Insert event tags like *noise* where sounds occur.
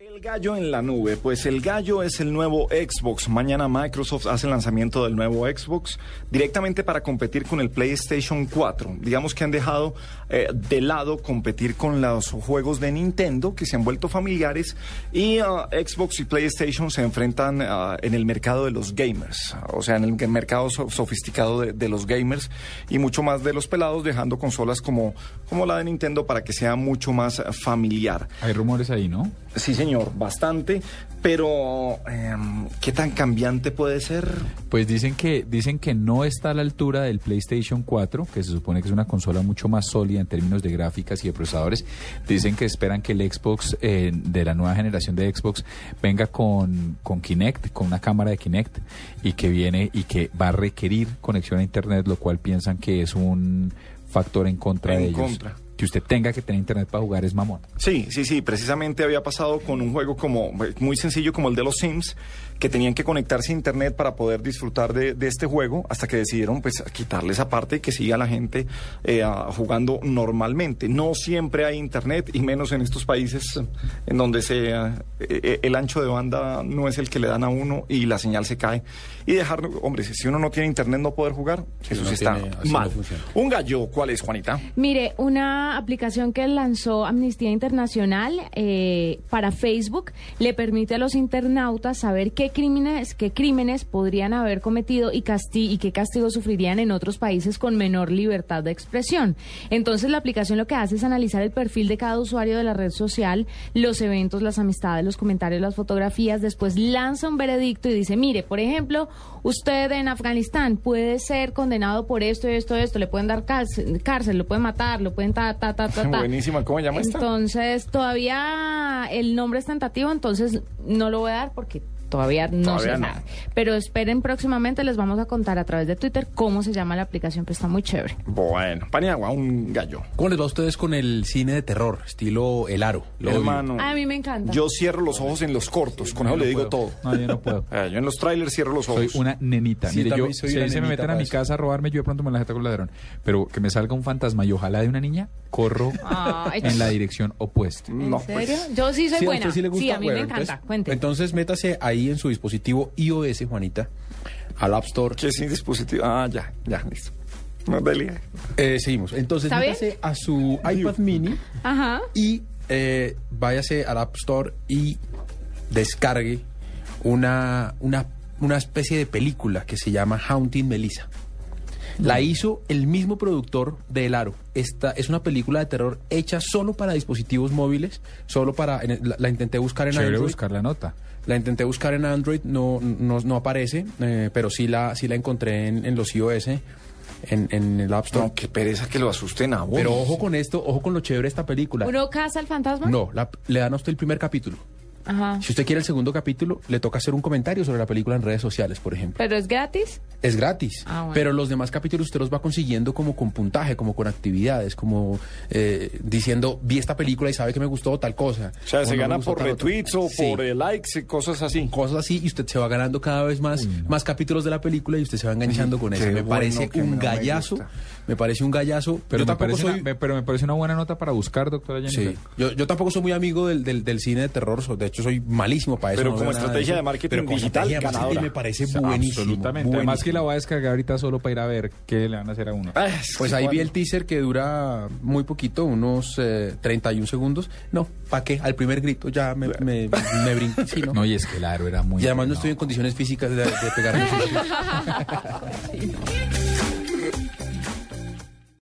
El gallo en la nube, pues el gallo es el nuevo Xbox. Mañana Microsoft hace el lanzamiento del nuevo Xbox directamente para competir con el PlayStation 4. Digamos que han dejado eh, de lado competir con los juegos de Nintendo que se han vuelto familiares y uh, Xbox y PlayStation se enfrentan uh, en el mercado de los gamers, o sea, en el mercado so- sofisticado de, de los gamers y mucho más de los pelados, dejando consolas como, como la de Nintendo para que sea mucho más familiar. Hay rumores ahí, ¿no? Sí, señor, bastante, pero em, ¿qué tan cambiante puede ser? Pues dicen que dicen que no está a la altura del PlayStation 4, que se supone que es una consola mucho más sólida en términos de gráficas y de procesadores. Dicen que esperan que el Xbox eh, de la nueva generación de Xbox venga con, con Kinect, con una cámara de Kinect y que viene y que va a requerir conexión a internet, lo cual piensan que es un factor en contra En de ellos. contra. Que usted tenga que tener internet para jugar es mamón. Sí, sí, sí, precisamente había pasado con un juego como muy sencillo como el de los Sims, que tenían que conectarse a internet para poder disfrutar de, de este juego, hasta que decidieron pues quitarle esa parte y que siga la gente eh, jugando normalmente. No siempre hay internet, y menos en estos países en donde se, eh, eh, el ancho de banda no es el que le dan a uno y la señal se cae. Y dejar, hombre, si uno no tiene internet no poder jugar, eso no sí está tiene- no mal. funciona. un gallo, ¿cuál es, Juanita? Mire, una aplicación que lanzó Amnistía Internacional eh, para Facebook le permite a los internautas saber qué crímenes, qué crímenes podrían haber cometido y, casti y qué castigos sufrirían en otros países con menor libertad de expresión. Entonces la aplicación lo que hace es analizar el perfil de cada usuario de la red social, los eventos, las amistades, los comentarios, las fotografías, después lanza un veredicto y dice, mire, por ejemplo, usted en Afganistán puede ser condenado por esto, esto, esto, le pueden dar cárcel, cárcel lo pueden matar, lo pueden ta, ta, ta, ta, ta. Buenísima, ¿cómo llama esta? Entonces, todavía el nombre es tentativo, entonces no lo voy a dar porque todavía no Todavía sé no. nada. Pero esperen próximamente, les vamos a contar a través de Twitter cómo se llama la aplicación, que está muy chévere. Bueno, Paniagua, un gallo. ¿Cómo les va a ustedes con el cine de terror, estilo El Aro? Lo Hermano, A mí me encanta. yo cierro los ojos en los cortos, con eso le digo todo. No, yo no puedo. *laughs* Eh, yo en los trailers cierro los Soy ojos. una nenita. Sí, Mire, yo, soy si una ahí se me meten a mi eso. casa a robarme, yo de pronto me la jeta con el ladrón. Pero que me salga un fantasma y ojalá de una niña, corro *laughs* Ay, en la dirección opuesta. ¿En No, serio? pues, Yo sí soy Sí, a buena. usted sí le gusta. a mí Bueno, me encanta. entonces- Cuente. Entonces métase ahí en su dispositivo iOS, Juanita, al App Store. ¿Qué es sin dispositivo? Ah, ya, ya, listo. No. Eh, seguimos. Entonces métase a su iPad mini Ajá. y eh, váyase al App Store y descargue una, una, una especie de película que se llama Haunting Melissa. La hizo el mismo productor de El Aro. Esta es una película de terror hecha solo para dispositivos móviles, solo para... la, la intenté buscar en Chévere Android. buscar la nota. La intenté buscar en Android, no, no, no aparece, eh, pero sí la, sí la encontré en, en los iOS, en, en el App Store. No, qué pereza que lo asusten a vos. pero ojo con esto, ojo con lo chévere de esta película. ¿Uno caza al fantasma? No, la- le dan a usted el primer capítulo. Ajá. Si usted quiere el segundo capítulo, le toca hacer un comentario sobre la película en redes sociales, por ejemplo. ¿Pero es gratis? Es gratis, Ah, bueno. pero los demás capítulos usted los va consiguiendo como con puntaje, como con actividades, como eh, diciendo, vi esta película y sabe que me gustó tal cosa. O sea, se no gana por retweets o Sí. por eh, likes y cosas así. Cosas así, y usted se va ganando cada vez más, más capítulos de la película y usted se va enganchando con eso. qué Me bueno parece no un me gallazo, me parece un gallazo. Pero, yo me parece soy... una, me- pero me parece una buena nota para buscar, doctora Jennifer. Sí, yo, yo tampoco soy muy amigo del, del, del cine de terror, de hecho soy malísimo para eso. Pero no como estrategia de marketing Pero digital, ganadora. me parece buenísimo. Absolutamente. Además que buenísimo. la voy a descargar ahorita solo para ir a ver qué le van a hacer a uno. Ah, es Pues ahí vi el teaser que dura muy poquito, unos eh, 31 segundos. No, ¿para qué? Al primer grito ya me, me, me brinqué. Sí, ¿no? *laughs* No, y es que el aro era muy... y además no estoy en condiciones físicas de, de pegarme. *laughs*